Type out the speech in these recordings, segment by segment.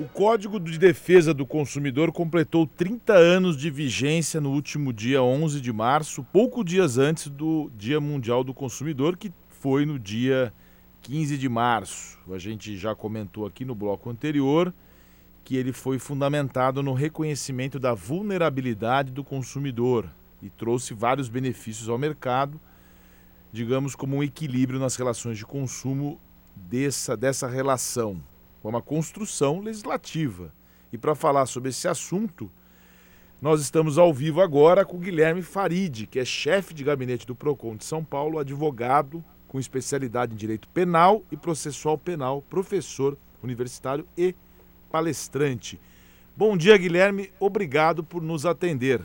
O Código de Defesa do Consumidor completou 30 anos de vigência no último dia 11 de março, poucos dias antes do Dia Mundial do Consumidor, que foi no dia 15 de março. A gente já comentou aqui no bloco anterior que ele foi fundamentado no reconhecimento da vulnerabilidade do consumidor e trouxe vários benefícios ao mercado, digamos como um equilíbrio nas relações de consumo dessa, dessa relação é uma construção legislativa. E para falar sobre esse assunto, nós estamos ao vivo agora com Guilherme Farid, que é chefe de gabinete do PROCON de São Paulo, advogado com especialidade em direito penal e processual penal, professor universitário e palestrante. Bom dia, Guilherme. Obrigado por nos atender.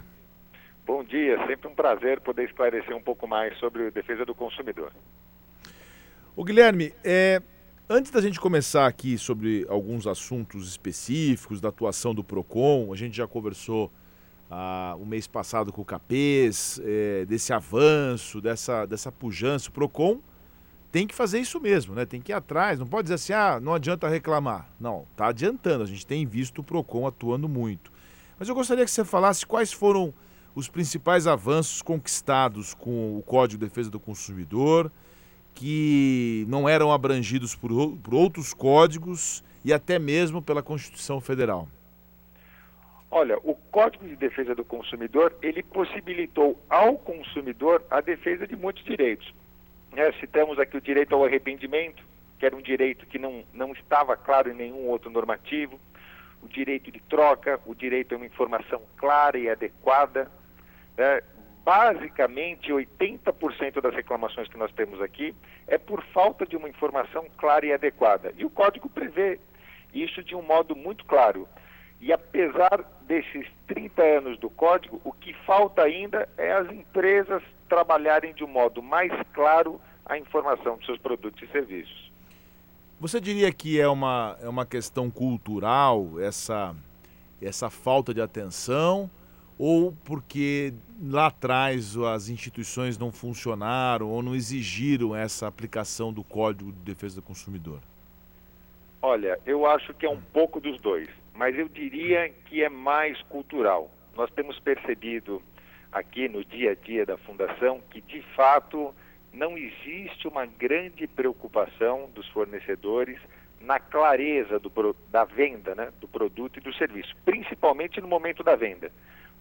Bom dia, sempre um prazer poder esclarecer um pouco mais sobre a defesa do consumidor. O Guilherme, é, Antes da gente começar aqui sobre alguns assuntos específicos da atuação do PROCON, a gente já conversou ah, o mês passado com o Capês, é, desse avanço, dessa, dessa pujança. O PROCON tem que fazer isso mesmo, né? Tem que ir atrás, não pode dizer assim, ah, não adianta reclamar. Não, está adiantando, a gente tem visto o PROCON atuando muito. Mas eu gostaria que você falasse quais foram os principais avanços conquistados com o Código de Defesa do Consumidor, que não eram abrangidos por, por outros códigos e até mesmo pela Constituição Federal? Olha, o Código de Defesa do Consumidor, ele possibilitou ao consumidor a defesa de muitos direitos. É, citamos aqui o direito ao arrependimento, que era um direito que não, não estava claro em nenhum outro normativo, o direito de troca, o direito a uma informação clara e adequada, é, basicamente 80% das reclamações que nós temos aqui é por falta de uma informação clara e adequada. E o código prevê isso de um modo muito claro. E apesar desses 30 anos do código, o que falta ainda é as empresas trabalharem de um modo mais claro a informação dos seus produtos e serviços. Você diria que é uma, é uma questão cultural essa, essa falta de atenção? Ou porque lá atrás as instituições não funcionaram ou não exigiram essa aplicação do Código de Defesa do Consumidor? Olha, eu acho que é um pouco dos dois, mas eu diria que é mais cultural. Nós temos percebido aqui no dia a dia da Fundação que, de fato, não existe uma grande preocupação dos fornecedores na clareza do, da venda né, do produto e do serviço, principalmente no momento da venda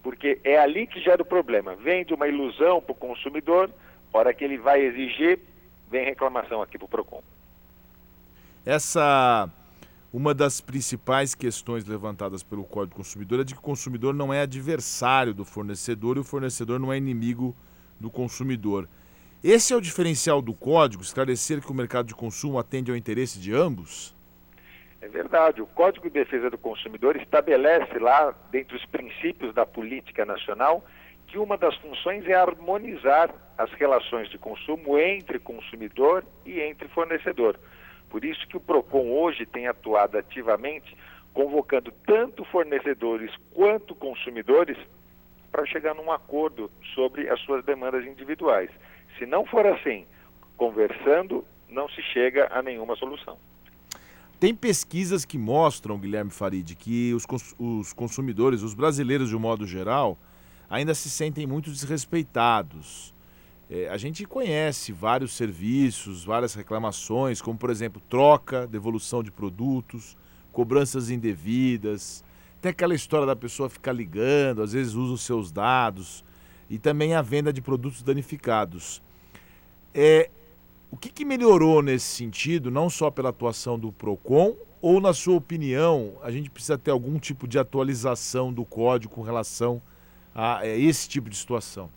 porque é ali que gera o problema. Vende uma ilusão para o consumidor, hora que ele vai exigir, vem reclamação aqui para o PROCON. Essa, uma das principais questões levantadas pelo Código do Consumidor é de que o consumidor não é adversário do fornecedor e o fornecedor não é inimigo do consumidor. Esse é o diferencial do código, esclarecer que o mercado de consumo atende ao interesse de ambos? É verdade. O Código de Defesa do Consumidor estabelece lá, dentre os princípios da política nacional, que uma das funções é harmonizar as relações de consumo entre consumidor e entre fornecedor. Por isso que o PROCON hoje tem atuado ativamente, convocando tanto fornecedores quanto consumidores para chegar num acordo sobre as suas demandas individuais. Se não for assim, conversando, não se chega a nenhuma solução. Tem pesquisas que mostram, Guilherme Farid, que os, os consumidores, os brasileiros de um modo geral, ainda se sentem muito desrespeitados. É, a gente conhece vários serviços, várias reclamações, como por exemplo troca, devolução de produtos, cobranças indevidas. Tem aquela história da pessoa ficar ligando, às vezes usa os seus dados, e também a venda de produtos danificados. É, o que, que melhorou nesse sentido, não só pela atuação do PROCON, ou, na sua opinião, a gente precisa ter algum tipo de atualização do código com relação a, a esse tipo de situação?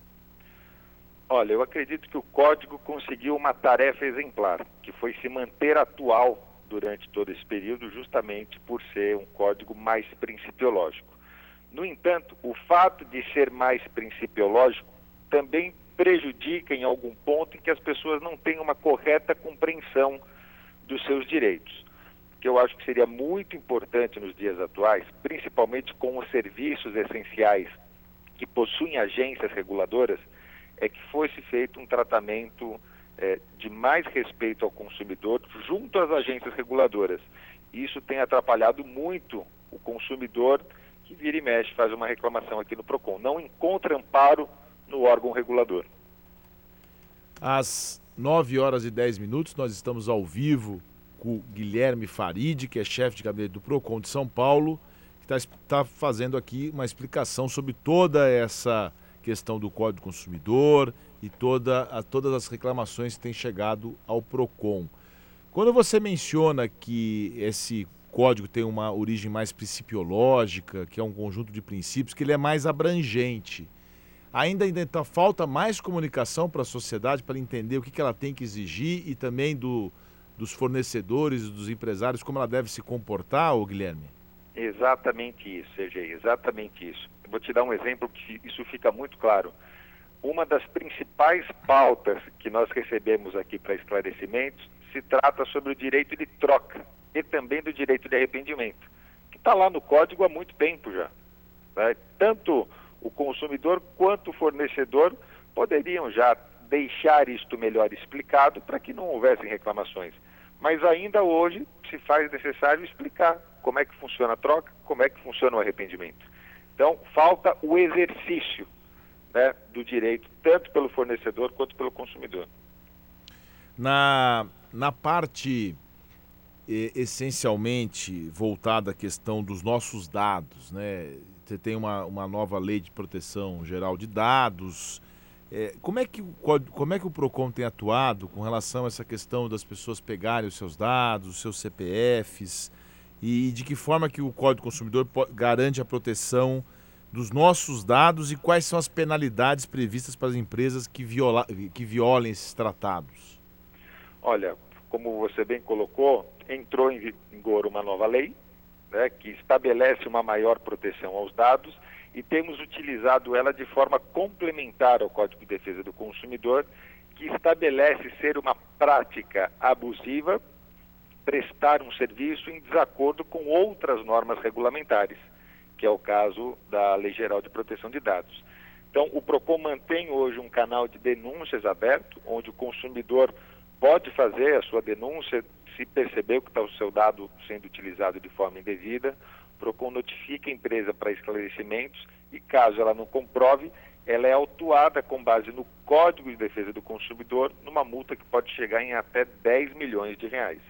Olha, eu acredito que o código conseguiu uma tarefa exemplar, que foi se manter atual durante todo esse período, justamente por ser um código mais principiológico. No entanto, o fato de ser mais principiológico também prejudica em algum ponto em que as pessoas não têm uma correta compreensão dos seus direitos. Que eu acho que seria muito importante nos dias atuais, principalmente com os serviços essenciais que possuem agências reguladoras, é que fosse feito um tratamento é, de mais respeito ao consumidor junto às agências reguladoras Isso tem atrapalhado muito o consumidor que vira e mexe faz uma reclamação aqui no PROCON. Não encontra amparo no órgão regulador. Às 9 horas e 10 minutos, nós estamos ao vivo com o Guilherme Farid, que é chefe de gabinete do PROCON de São Paulo, que está tá fazendo aqui uma explicação sobre toda essa questão do Código do Consumidor e toda, a, todas as reclamações que têm chegado ao PROCON. Quando você menciona que esse código tem uma origem mais principiológica, que é um conjunto de princípios, que ele é mais abrangente, ainda, ainda tá, falta mais comunicação para a sociedade para entender o que, que ela tem que exigir e também do, dos fornecedores dos empresários, como ela deve se comportar, ô Guilherme? Exatamente isso, Sergei, exatamente isso. Vou te dar um exemplo que isso fica muito claro. Uma das principais pautas que nós recebemos aqui para esclarecimentos se trata sobre o direito de troca e também do direito de arrependimento, que está lá no código há muito tempo já. Né? Tanto o consumidor quanto o fornecedor poderiam já deixar isto melhor explicado para que não houvessem reclamações. Mas ainda hoje se faz necessário explicar como é que funciona a troca, como é que funciona o arrependimento. Então, falta o exercício né, do direito, tanto pelo fornecedor quanto pelo consumidor. Na, na parte essencialmente voltada à questão dos nossos dados, né? Você tem uma, uma nova lei de proteção geral de dados, é, como, é que, como é que o PROCON tem atuado com relação a essa questão das pessoas pegarem os seus dados, os seus CPFs, e de que forma que o Código do Consumidor garante a proteção dos nossos dados e quais são as penalidades previstas para as empresas que, viola, que violem esses tratados? Olha, como você bem colocou, entrou em vigor uma nova lei né, que estabelece uma maior proteção aos dados e temos utilizado ela de forma complementar ao Código de Defesa do Consumidor, que estabelece ser uma prática abusiva prestar um serviço em desacordo com outras normas regulamentares, que é o caso da Lei Geral de Proteção de Dados. Então, o PROCON mantém hoje um canal de denúncias aberto, onde o consumidor pode fazer a sua denúncia se percebeu que está o seu dado sendo utilizado de forma indevida. PROCON notifica a empresa para esclarecimentos e, caso ela não comprove, ela é autuada com base no Código de Defesa do Consumidor numa multa que pode chegar em até 10 milhões de reais.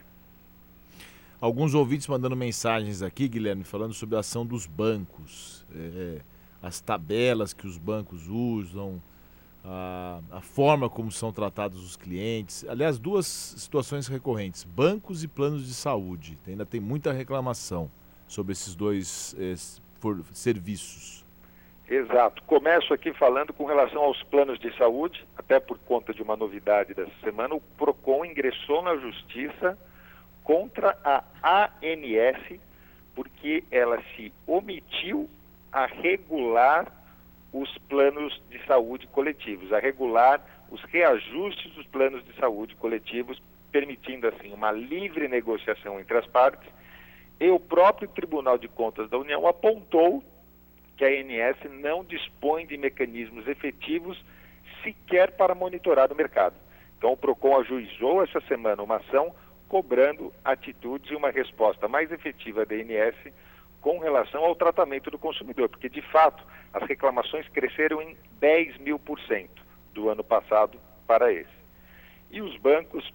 Alguns ouvintes mandando mensagens aqui, Guilherme, falando sobre a ação dos bancos, é, as tabelas que os bancos usam, a, a, forma como são tratados os clientes. Aliás, duas situações recorrentes: bancos e planos de saúde. Ainda tem muita reclamação sobre esses dois serviços. Exato. Começo aqui falando com relação aos planos de saúde, até por conta de uma novidade dessa semana, o PROCON ingressou na justiça contra a ANS porque ela se omitiu a regular os planos de saúde coletivos, a regular os reajustes dos planos de saúde coletivos, permitindo assim uma livre negociação entre as partes. E o próprio Tribunal de Contas da União apontou que a ANS não dispõe de mecanismos efetivos sequer para monitorar o mercado. Então, o PROCON ajuizou essa semana uma ação cobrando atitudes e uma resposta mais efetiva da ANS com relação ao tratamento do consumidor, porque, de fato, as reclamações cresceram em 10 mil por cento do ano passado para esse. E os bancos,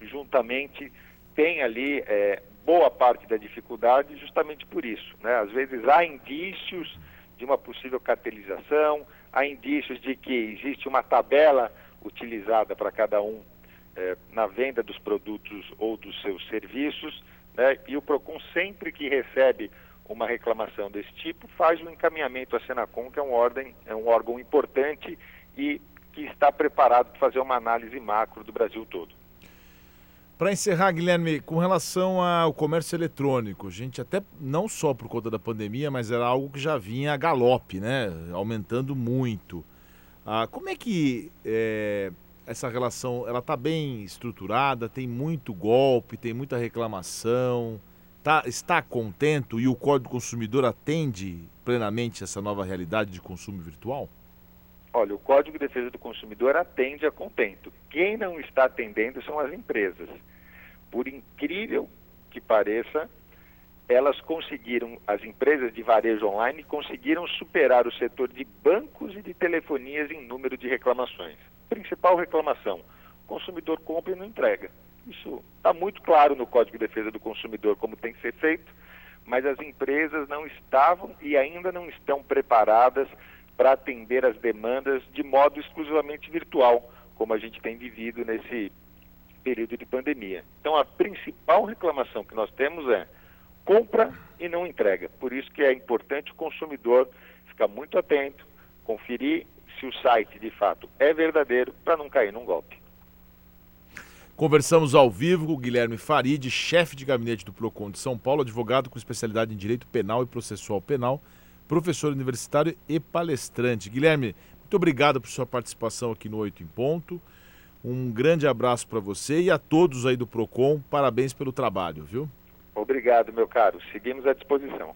juntamente, têm ali é, boa parte da dificuldade justamente por isso. Né? Às vezes há indícios de uma possível cartelização, há indícios de que existe uma tabela utilizada para cada um é, na venda dos produtos ou dos seus serviços, né? e o PROCON sempre que recebe uma reclamação desse tipo, faz um encaminhamento à Senacom, que é um, ordem, é um órgão importante e que está preparado para fazer uma análise macro do Brasil todo. Para encerrar, Guilherme, com relação ao comércio eletrônico, a gente até não só por conta da pandemia, mas era algo que já vinha a galope, né? Aumentando muito. Ah, como é que é, essa relação ela está bem estruturada? Tem muito golpe, tem muita reclamação? Tá, está contento e o Código do Consumidor atende plenamente essa nova realidade de consumo virtual? Olha, o Código de Defesa do Consumidor atende a contento. Quem não está atendendo são as empresas. Por incrível que pareça, elas conseguiram, as empresas de varejo online conseguiram superar o setor de bancos e de telefonias em número de reclamações. Principal reclamação: o consumidor compra e não entrega. Isso está muito claro no Código de Defesa do Consumidor como tem que ser feito, mas as empresas não estavam e ainda não estão preparadas para atender as demandas de modo exclusivamente virtual, como a gente tem vivido nesse período de pandemia. Então, a principal reclamação que nós temos é compra e não entrega. Por isso que é importante o consumidor ficar muito atento, conferir se o site de fato é verdadeiro para não cair num golpe. Conversamos ao vivo com o Guilherme Farid, chefe de gabinete do Procon de São Paulo, advogado com especialidade em direito penal e processual penal, professor universitário e palestrante. Guilherme, muito obrigado por sua participação aqui no Oito em Ponto. Um grande abraço para você e a todos aí do Procon. Parabéns pelo trabalho, viu? Obrigado, meu caro. Seguimos à disposição.